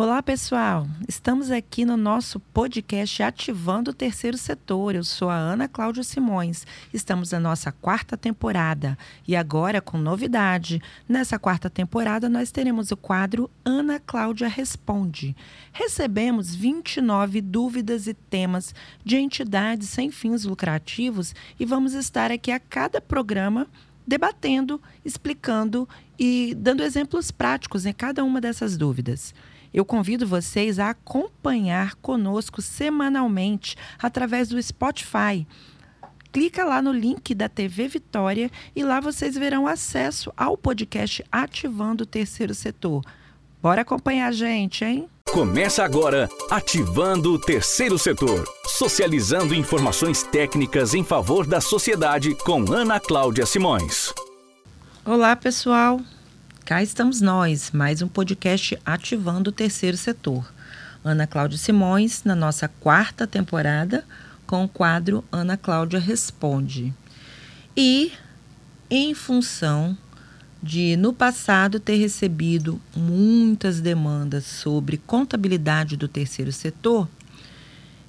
Olá, pessoal! Estamos aqui no nosso podcast Ativando o Terceiro Setor. Eu sou a Ana Cláudia Simões. Estamos na nossa quarta temporada e agora com novidade. Nessa quarta temporada, nós teremos o quadro Ana Cláudia Responde. Recebemos 29 dúvidas e temas de entidades sem fins lucrativos e vamos estar aqui a cada programa debatendo, explicando e dando exemplos práticos em cada uma dessas dúvidas. Eu convido vocês a acompanhar conosco semanalmente através do Spotify. Clica lá no link da TV Vitória e lá vocês verão acesso ao podcast Ativando o Terceiro Setor. Bora acompanhar a gente, hein? Começa agora Ativando o Terceiro Setor, socializando informações técnicas em favor da sociedade com Ana Cláudia Simões. Olá, pessoal. Cá estamos nós, mais um podcast ativando o terceiro setor. Ana Cláudia Simões, na nossa quarta temporada, com o quadro Ana Cláudia Responde. E, em função de, no passado, ter recebido muitas demandas sobre contabilidade do terceiro setor,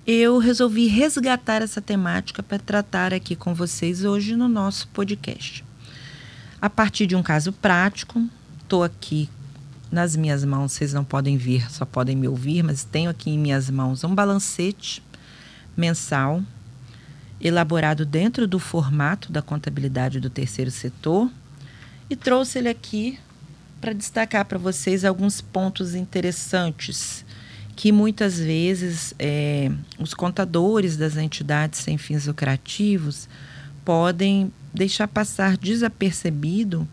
eu resolvi resgatar essa temática para tratar aqui com vocês hoje no nosso podcast. A partir de um caso prático, estou aqui nas minhas mãos, vocês não podem ver, só podem me ouvir, mas tenho aqui em minhas mãos um balancete mensal elaborado dentro do formato da contabilidade do terceiro setor e trouxe ele aqui para destacar para vocês alguns pontos interessantes que muitas vezes é, os contadores das entidades sem fins lucrativos podem deixar passar desapercebido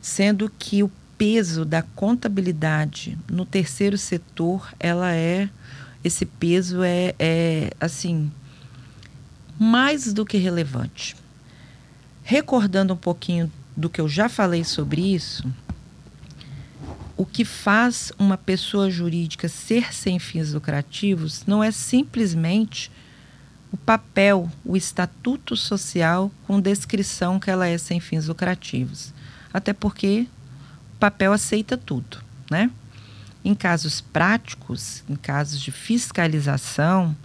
sendo que o peso da contabilidade no terceiro setor, ela é esse peso é, é assim mais do que relevante. Recordando um pouquinho do que eu já falei sobre isso, o que faz uma pessoa jurídica ser sem fins lucrativos não é simplesmente o papel, o estatuto social com descrição que ela é sem fins lucrativos até porque o papel aceita tudo, né? Em casos práticos, em casos de fiscalização,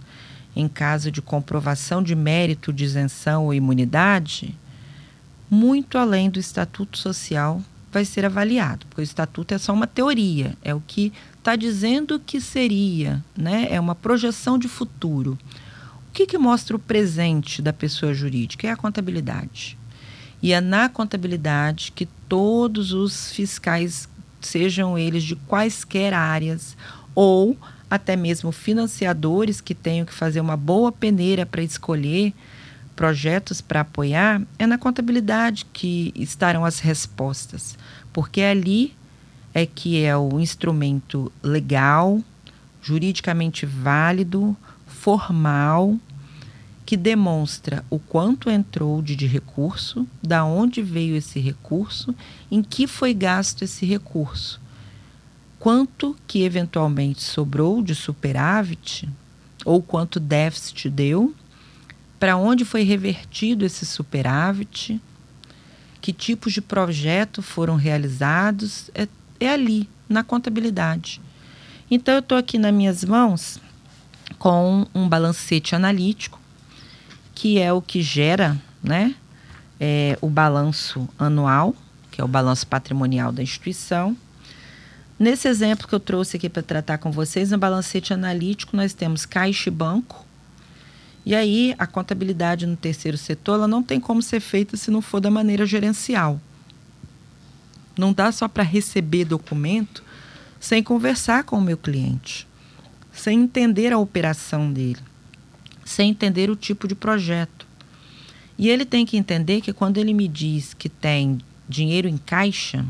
em caso de comprovação de mérito de isenção ou imunidade, muito além do estatuto social vai ser avaliado, porque o estatuto é só uma teoria, é o que está dizendo que seria, né? é uma projeção de futuro. O que, que mostra o presente da pessoa jurídica? É a contabilidade. E é na contabilidade que todos os fiscais, sejam eles de quaisquer áreas, ou até mesmo financiadores que tenham que fazer uma boa peneira para escolher projetos para apoiar, é na contabilidade que estarão as respostas, porque ali é que é o instrumento legal, juridicamente válido, formal que demonstra o quanto entrou de, de recurso, da onde veio esse recurso, em que foi gasto esse recurso, quanto que eventualmente sobrou de superávit ou quanto déficit deu, para onde foi revertido esse superávit, que tipos de projeto foram realizados, é, é ali, na contabilidade. Então, eu estou aqui nas minhas mãos com um balancete analítico que é o que gera né, é, o balanço anual, que é o balanço patrimonial da instituição. Nesse exemplo que eu trouxe aqui para tratar com vocês, no balancete analítico, nós temos caixa e banco. E aí, a contabilidade no terceiro setor ela não tem como ser feita se não for da maneira gerencial. Não dá só para receber documento sem conversar com o meu cliente, sem entender a operação dele sem entender o tipo de projeto. E ele tem que entender que quando ele me diz que tem dinheiro em caixa,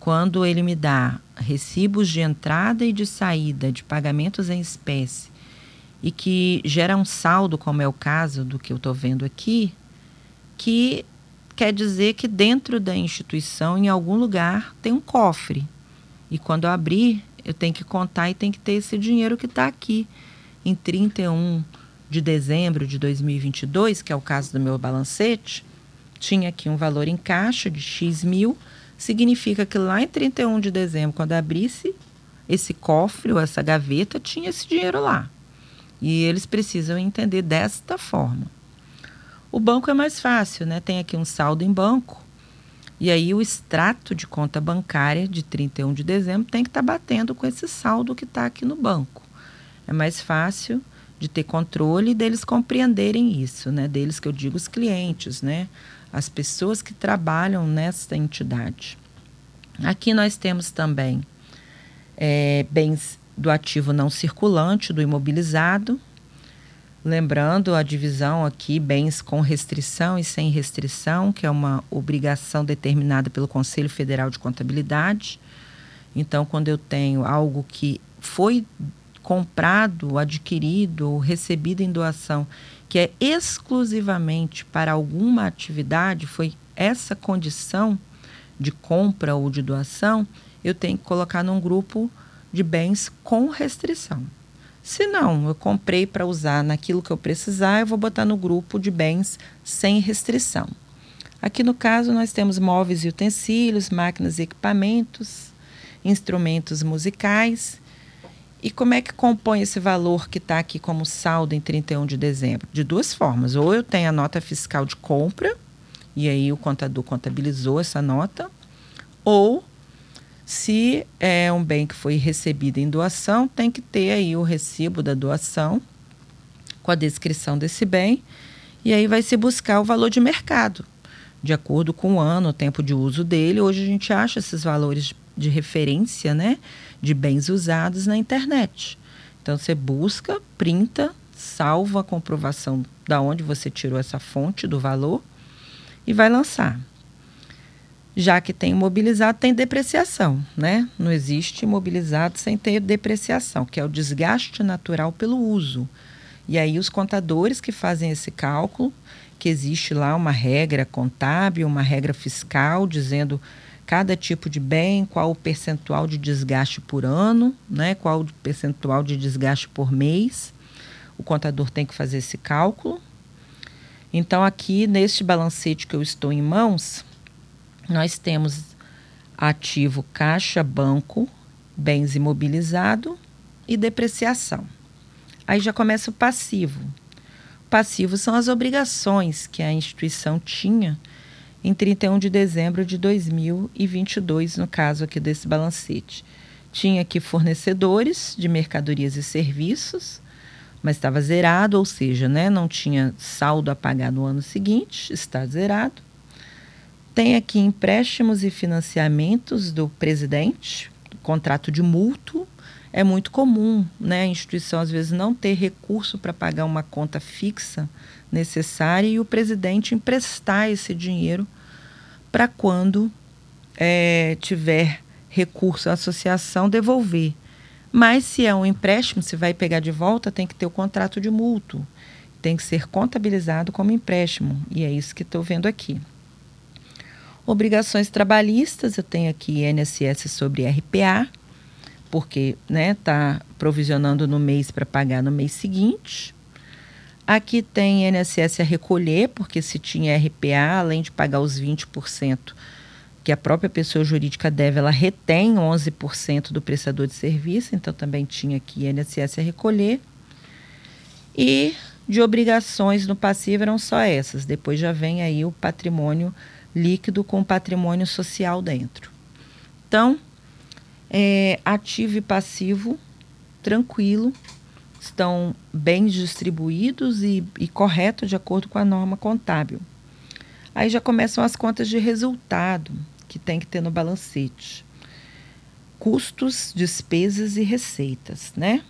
quando ele me dá recibos de entrada e de saída de pagamentos em espécie e que gera um saldo, como é o caso do que eu estou vendo aqui, que quer dizer que dentro da instituição, em algum lugar, tem um cofre. E quando eu abrir, eu tenho que contar e tem que ter esse dinheiro que está aqui em 31 de dezembro de 2022, que é o caso do meu balancete, tinha aqui um valor em caixa de X mil, significa que lá em 31 de dezembro, quando abrisse, esse cofre ou essa gaveta tinha esse dinheiro lá. E eles precisam entender desta forma. O banco é mais fácil, né? Tem aqui um saldo em banco. E aí o extrato de conta bancária de 31 de dezembro tem que estar tá batendo com esse saldo que está aqui no banco. É mais fácil de ter controle e deles compreenderem isso, né? Deles que eu digo os clientes, né? As pessoas que trabalham nesta entidade. Aqui nós temos também é, bens do ativo não circulante, do imobilizado. Lembrando a divisão aqui, bens com restrição e sem restrição, que é uma obrigação determinada pelo Conselho Federal de Contabilidade. Então, quando eu tenho algo que foi comprado, adquirido ou recebido em doação, que é exclusivamente para alguma atividade, foi essa condição de compra ou de doação, eu tenho que colocar num grupo de bens com restrição. Se não, eu comprei para usar naquilo que eu precisar, eu vou botar no grupo de bens sem restrição. Aqui no caso, nós temos móveis e utensílios, máquinas e equipamentos, instrumentos musicais. E como é que compõe esse valor que está aqui como saldo em 31 de dezembro? De duas formas. Ou eu tenho a nota fiscal de compra, e aí o contador contabilizou essa nota, ou se é um bem que foi recebido em doação, tem que ter aí o recibo da doação com a descrição desse bem e aí vai se buscar o valor de mercado, de acordo com o ano, o tempo de uso dele. Hoje a gente acha esses valores de referência, né, de bens usados na internet. Então você busca, printa, salva a comprovação da onde você tirou essa fonte do valor e vai lançar já que tem imobilizado, tem depreciação, né? Não existe imobilizado sem ter depreciação, que é o desgaste natural pelo uso. E aí os contadores que fazem esse cálculo, que existe lá uma regra contábil, uma regra fiscal dizendo cada tipo de bem, qual o percentual de desgaste por ano, né? Qual o percentual de desgaste por mês. O contador tem que fazer esse cálculo. Então aqui neste balancete que eu estou em mãos, nós temos ativo caixa, banco, bens imobilizado e depreciação. Aí já começa o passivo. O passivo são as obrigações que a instituição tinha em 31 de dezembro de 2022, no caso aqui desse balancete. Tinha aqui fornecedores de mercadorias e serviços, mas estava zerado, ou seja, né, não tinha saldo a pagar no ano seguinte, está zerado. Tem aqui empréstimos e financiamentos do presidente, contrato de mútuo. É muito comum né, a instituição, às vezes, não ter recurso para pagar uma conta fixa necessária e o presidente emprestar esse dinheiro para quando é, tiver recurso à associação devolver. Mas se é um empréstimo, se vai pegar de volta, tem que ter o contrato de mútuo. Tem que ser contabilizado como empréstimo. E é isso que estou vendo aqui. Obrigações trabalhistas, eu tenho aqui INSS sobre RPA, porque está né, tá provisionando no mês para pagar no mês seguinte. Aqui tem INSS a recolher, porque se tinha RPA, além de pagar os 20% que a própria pessoa jurídica deve, ela retém 11% do prestador de serviço, então também tinha aqui INSS a recolher. E de obrigações no passivo eram só essas. Depois já vem aí o patrimônio líquido com patrimônio social dentro. Então, é, ativo e passivo, tranquilo, estão bem distribuídos e, e corretos de acordo com a norma contábil. Aí já começam as contas de resultado que tem que ter no balancete. Custos, despesas e receitas, né?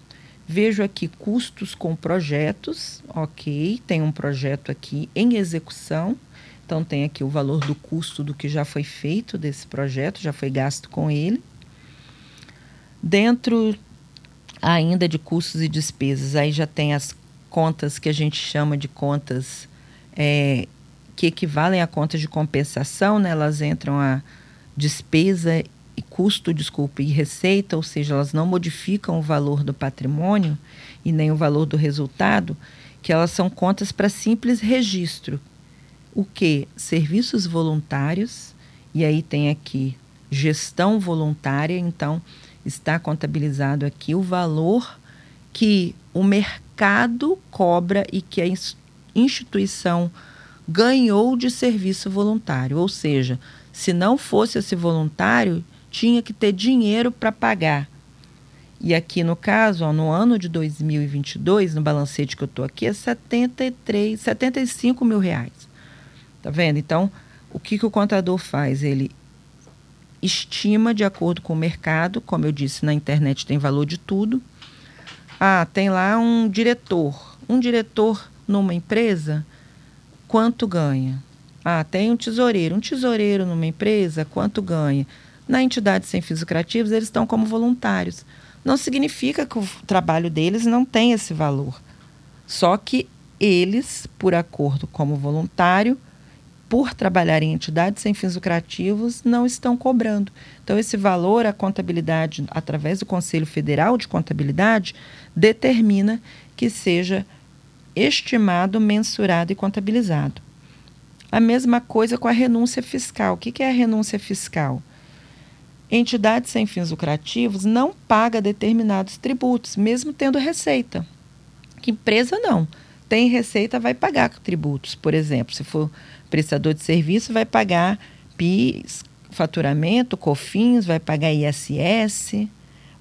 Vejo aqui custos com projetos, ok, tem um projeto aqui em execução, então, tem aqui o valor do custo do que já foi feito desse projeto, já foi gasto com ele. Dentro ainda de custos e despesas, aí já tem as contas que a gente chama de contas é, que equivalem a contas de compensação, né? elas entram a despesa e custo, desculpa, e receita, ou seja, elas não modificam o valor do patrimônio e nem o valor do resultado, que elas são contas para simples registro, o que? Serviços voluntários, e aí tem aqui gestão voluntária, então Está contabilizado aqui o valor que o mercado cobra e que a instituição ganhou de serviço voluntário. Ou seja, se não fosse esse voluntário, tinha que ter dinheiro para pagar. E aqui no caso, ó, no ano de 2022, no balancete que eu estou aqui, é 73, 75 mil reais. Tá vendo? Então, o que, que o contador faz? Ele estima de acordo com o mercado, como eu disse, na internet tem valor de tudo. Ah, tem lá um diretor. Um diretor numa empresa, quanto ganha? Ah, tem um tesoureiro. Um tesoureiro numa empresa, quanto ganha? Na entidade sem fins lucrativos, eles estão como voluntários. Não significa que o trabalho deles não tem esse valor. Só que eles, por acordo como voluntário, por trabalhar em entidades sem fins lucrativos, não estão cobrando. Então, esse valor, a contabilidade, através do Conselho Federal de Contabilidade, determina que seja estimado, mensurado e contabilizado. A mesma coisa com a renúncia fiscal. O que é a renúncia fiscal? Entidades sem fins lucrativos não paga determinados tributos, mesmo tendo receita. Empresa não. Tem receita, vai pagar tributos. Por exemplo, se for prestador de serviço, vai pagar PIS, faturamento, COFINS, vai pagar ISS,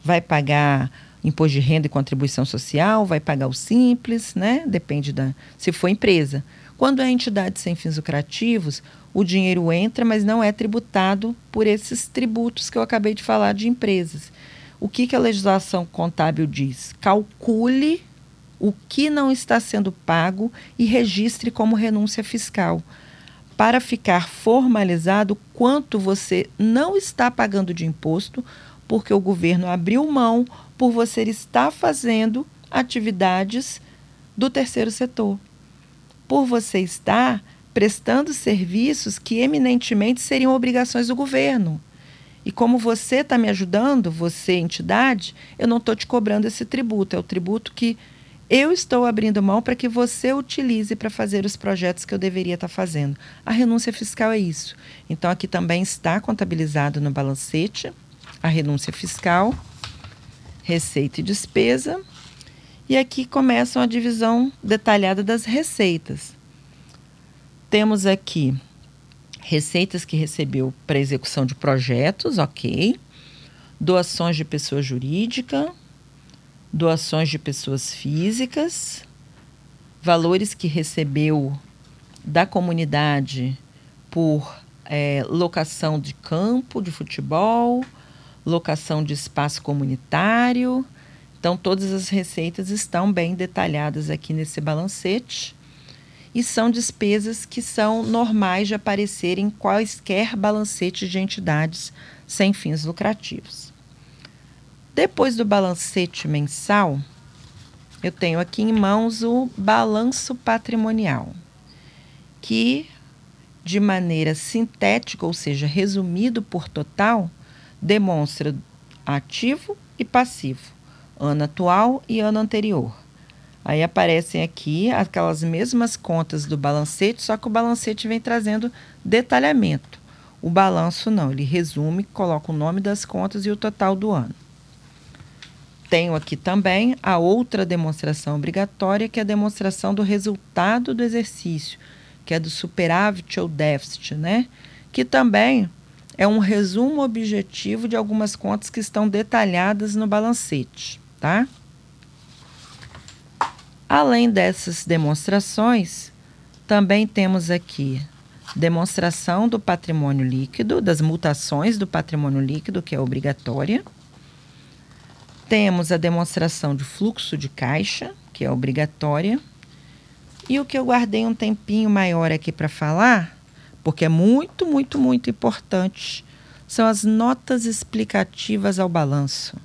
vai pagar imposto de renda e contribuição social, vai pagar o simples, né? Depende da. Se for empresa. Quando é entidade sem fins lucrativos, o dinheiro entra, mas não é tributado por esses tributos que eu acabei de falar de empresas. O que, que a legislação contábil diz? Calcule o que não está sendo pago e registre como renúncia fiscal, para ficar formalizado quanto você não está pagando de imposto, porque o governo abriu mão por você estar fazendo atividades do terceiro setor. Por você estar prestando serviços que eminentemente seriam obrigações do governo. E como você está me ajudando, você, entidade, eu não estou te cobrando esse tributo. É o tributo que eu estou abrindo mão para que você utilize para fazer os projetos que eu deveria estar tá fazendo. A renúncia fiscal é isso. Então, aqui também está contabilizado no balancete a renúncia fiscal, receita e despesa. E aqui começa a divisão detalhada das receitas. Temos aqui receitas que recebeu para execução de projetos, ok. Doações de pessoa jurídica, doações de pessoas físicas, valores que recebeu da comunidade por é, locação de campo de futebol, locação de espaço comunitário. Então, todas as receitas estão bem detalhadas aqui nesse balancete e são despesas que são normais de aparecer em quaisquer balancetes de entidades sem fins lucrativos. Depois do balancete mensal, eu tenho aqui em mãos o balanço patrimonial, que, de maneira sintética, ou seja, resumido por total, demonstra ativo e passivo, ano atual e ano anterior Aí aparecem aqui aquelas mesmas contas do balancete, só que o balancete vem trazendo detalhamento. O balanço não, ele resume, coloca o nome das contas e o total do ano. Tenho aqui também a outra demonstração obrigatória, que é a demonstração do resultado do exercício, que é do superávit ou déficit, né? Que também é um resumo objetivo de algumas contas que estão detalhadas no balancete, tá? Além dessas demonstrações, também temos aqui demonstração do patrimônio líquido, das mutações do patrimônio líquido, que é obrigatória. Temos a demonstração de fluxo de caixa, que é obrigatória. E o que eu guardei um tempinho maior aqui para falar, porque é muito, muito, muito importante, são as notas explicativas ao balanço.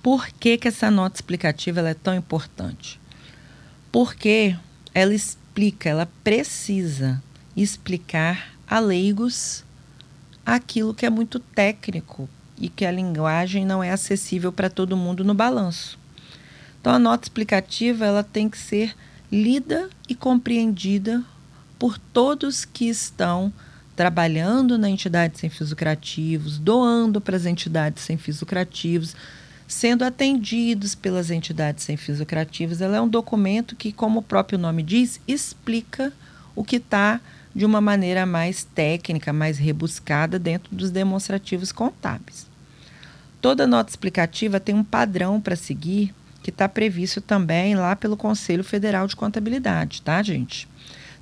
Por que, que essa nota explicativa é tão importante? Porque ela explica, ela precisa explicar a leigos aquilo que é muito técnico e que a linguagem não é acessível para todo mundo no balanço. Então a nota explicativa ela tem que ser lida e compreendida por todos que estão trabalhando na entidade sem fins lucrativos, doando para as entidades sem fins lucrativos, sendo atendidos pelas entidades sem fins lucrativos. Ela é um documento que, como o próprio nome diz, explica o que está de uma maneira mais técnica, mais rebuscada dentro dos demonstrativos contábeis. Toda nota explicativa tem um padrão para seguir que está previsto também lá pelo Conselho Federal de Contabilidade, tá, gente?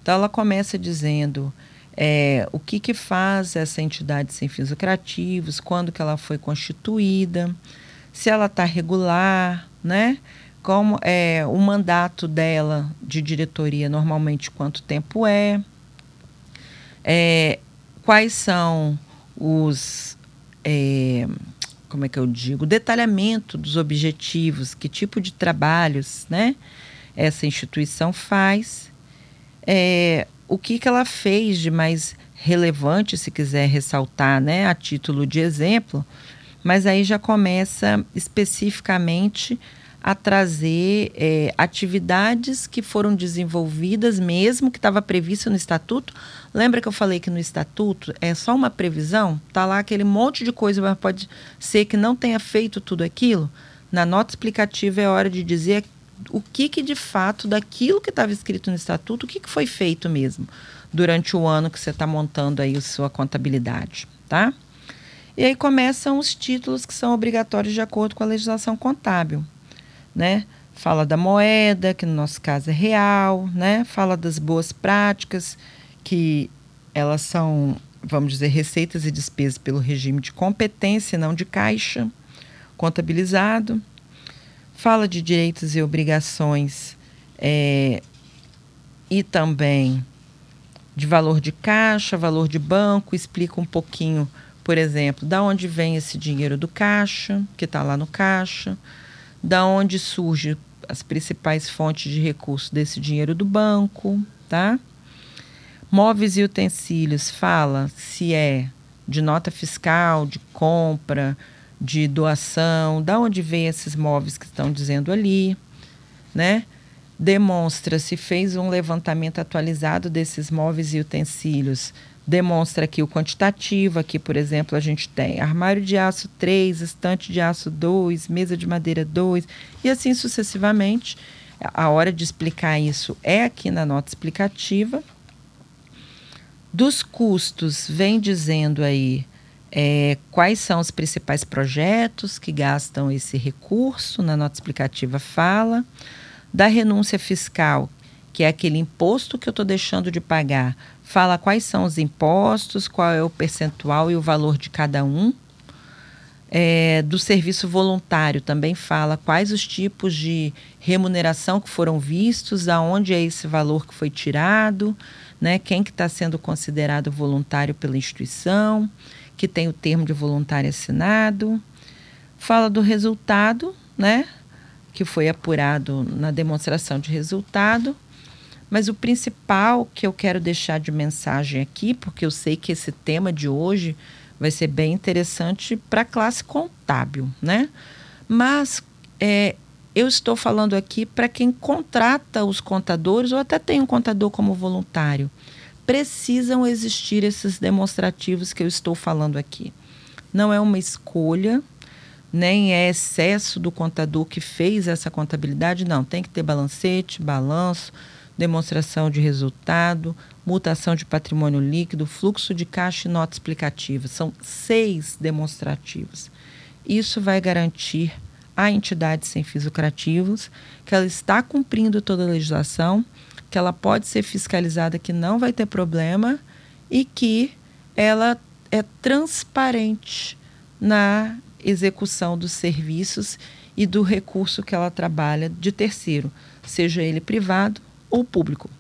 Então ela começa dizendo é, o que, que faz essa entidade sem fins lucrativos, quando que ela foi constituída, se ela está regular, né? Como é o mandato dela de diretoria normalmente quanto tempo é, é quais são os é, como é que eu digo, detalhamento dos objetivos, que tipo de trabalhos, né? Essa instituição faz, é, o que, que ela fez de mais relevante, se quiser ressaltar, né, a título de exemplo, mas aí já começa especificamente a trazer é, atividades que foram desenvolvidas mesmo que estava previsto no estatuto. Lembra que eu falei que no estatuto é só uma previsão? Tá lá aquele monte de coisa, mas pode ser que não tenha feito tudo aquilo. Na nota explicativa é hora de dizer o que, que de fato, daquilo que estava escrito no estatuto, o que, que foi feito mesmo durante o ano que você está montando aí a sua contabilidade, tá? E aí começam os títulos que são obrigatórios de acordo com a legislação contábil, né? Fala da moeda, que no nosso caso é real, né? Fala das boas práticas, que elas são, vamos dizer, receitas e despesas pelo regime de competência, não de caixa, contabilizado fala de direitos e obrigações é, e também de valor de caixa, valor de banco, explica um pouquinho, por exemplo, da onde vem esse dinheiro do caixa, que está lá no caixa, da onde surge as principais fontes de recurso desse dinheiro do banco, tá? Móveis e utensílios fala se é de nota fiscal, de compra, de doação, da onde vem esses móveis que estão dizendo ali, né? Demonstra se fez um levantamento atualizado desses móveis e utensílios. Demonstra aqui o quantitativo, aqui, por exemplo, a gente tem armário de aço 3, estante de aço 2, mesa de madeira 2, e assim sucessivamente. A hora de explicar isso é aqui na nota explicativa. Dos custos, vem dizendo aí é, quais são os principais projetos que gastam esse recurso, na nota explicativa fala, da renúncia fiscal, que é aquele imposto que eu estou deixando de pagar, fala quais são os impostos, qual é o percentual e o valor de cada um. É, do serviço voluntário também fala quais os tipos de remuneração que foram vistos, aonde é esse valor que foi tirado, né, quem que está sendo considerado voluntário pela instituição que tem o termo de voluntário assinado, fala do resultado, né, que foi apurado na demonstração de resultado, mas o principal que eu quero deixar de mensagem aqui, porque eu sei que esse tema de hoje vai ser bem interessante para a classe contábil, né? Mas é, eu estou falando aqui para quem contrata os contadores ou até tem um contador como voluntário precisam existir esses demonstrativos que eu estou falando aqui. Não é uma escolha, nem é excesso do contador que fez essa contabilidade, não. Tem que ter balancete, balanço, demonstração de resultado, mutação de patrimônio líquido, fluxo de caixa e nota explicativa. São seis demonstrativos. Isso vai garantir à entidade sem fins lucrativos que ela está cumprindo toda a legislação que ela pode ser fiscalizada, que não vai ter problema e que ela é transparente na execução dos serviços e do recurso que ela trabalha de terceiro, seja ele privado ou público.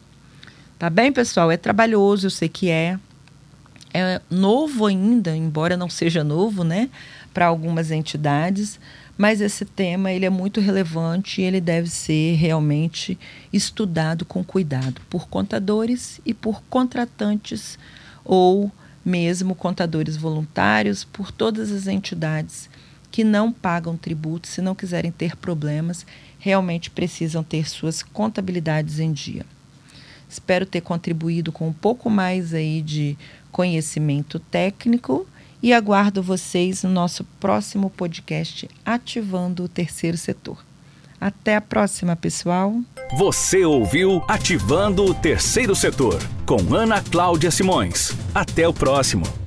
Tá bem, pessoal? É trabalhoso, eu sei que é. É novo ainda, embora não seja novo, né, para algumas entidades, mas esse tema ele é muito relevante e ele deve ser realmente estudado com cuidado por contadores e por contratantes ou mesmo contadores voluntários, por todas as entidades que não pagam tributos, se não quiserem ter problemas, realmente precisam ter suas contabilidades em dia. Espero ter contribuído com um pouco mais aí de conhecimento técnico e aguardo vocês no nosso próximo podcast Ativando o Terceiro Setor. Até a próxima, pessoal. Você ouviu Ativando o Terceiro Setor com Ana Cláudia Simões. Até o próximo.